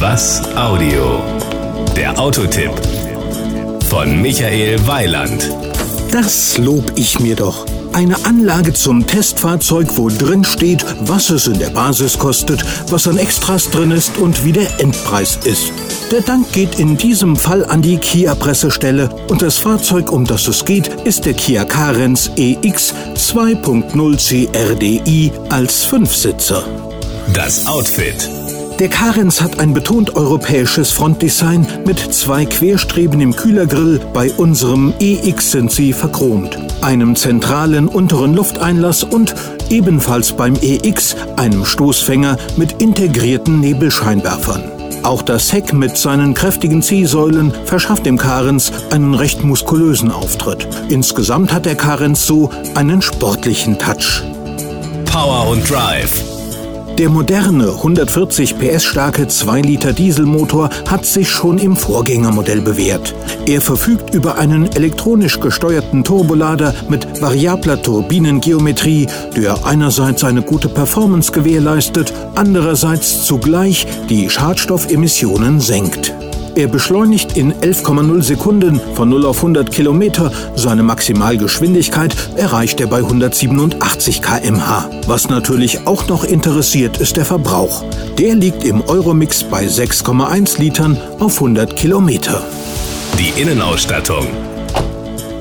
Was Audio? Der Autotipp von Michael Weiland. Das lob ich mir doch. Eine Anlage zum Testfahrzeug, wo drin steht, was es in der Basis kostet, was an Extras drin ist und wie der Endpreis ist. Der Dank geht in diesem Fall an die Kia Pressestelle und das Fahrzeug, um das es geht, ist der Kia Carens EX 2.0 CRDI als Fünfsitzer. Das Outfit. Der Carens hat ein betont europäisches Frontdesign mit zwei Querstreben im Kühlergrill. Bei unserem EX sind sie verchromt. Einem zentralen unteren Lufteinlass und ebenfalls beim EX einem Stoßfänger mit integrierten Nebelscheinwerfern. Auch das Heck mit seinen kräftigen Ziehsäulen verschafft dem Carens einen recht muskulösen Auftritt. Insgesamt hat der Carens so einen sportlichen Touch. Power und Drive. Der moderne 140 PS starke 2 Liter Dieselmotor hat sich schon im Vorgängermodell bewährt. Er verfügt über einen elektronisch gesteuerten Turbolader mit variabler Turbinengeometrie, der einerseits eine gute Performance gewährleistet, andererseits zugleich die Schadstoffemissionen senkt. Er beschleunigt in 11,0 Sekunden von 0 auf 100 Kilometer. Seine Maximalgeschwindigkeit erreicht er bei 187 km/h. Was natürlich auch noch interessiert, ist der Verbrauch. Der liegt im Euromix bei 6,1 Litern auf 100 Kilometer. Die Innenausstattung.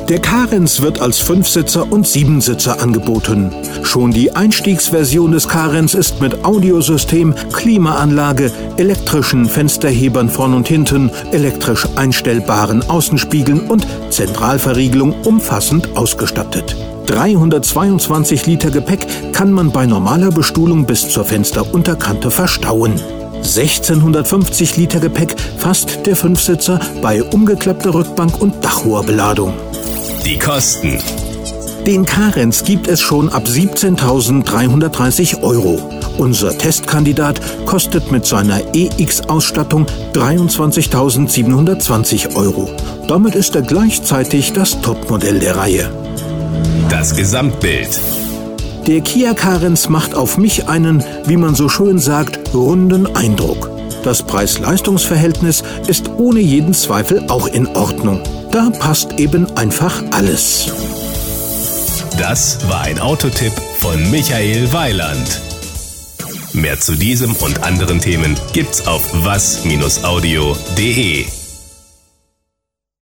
Der Carens wird als Fünfsitzer und Siebensitzer angeboten. Schon die Einstiegsversion des Carens ist mit Audiosystem, Klimaanlage, elektrischen Fensterhebern vorn und hinten, elektrisch einstellbaren Außenspiegeln und Zentralverriegelung umfassend ausgestattet. 322 Liter Gepäck kann man bei normaler Bestuhlung bis zur Fensterunterkante verstauen. 1650 Liter Gepäck fasst der Fünfsitzer bei umgeklappter Rückbank und Dachrohrbeladung. Die Kosten. Den Carens gibt es schon ab 17.330 Euro. Unser Testkandidat kostet mit seiner EX-Ausstattung 23.720 Euro. Damit ist er gleichzeitig das Topmodell der Reihe. Das Gesamtbild. Der Kia Carens macht auf mich einen, wie man so schön sagt, runden Eindruck. Das Preis-Leistungs-Verhältnis ist ohne jeden Zweifel auch in Ordnung. Da passt eben einfach alles. Das war ein Autotipp von Michael Weiland. Mehr zu diesem und anderen Themen gibt's auf was-audio.de.